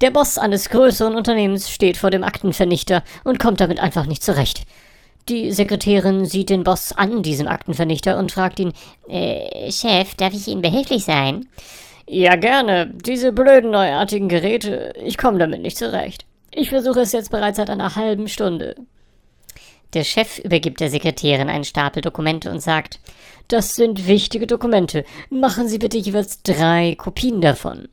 Der Boss eines größeren Unternehmens steht vor dem Aktenvernichter und kommt damit einfach nicht zurecht. Die Sekretärin sieht den Boss an, diesem Aktenvernichter, und fragt ihn, äh, Chef, darf ich Ihnen behilflich sein? Ja, gerne. Diese blöden neuartigen Geräte, ich komme damit nicht zurecht. Ich versuche es jetzt bereits seit einer halben Stunde. Der Chef übergibt der Sekretärin einen Stapel Dokumente und sagt, das sind wichtige Dokumente. Machen Sie bitte jeweils drei Kopien davon.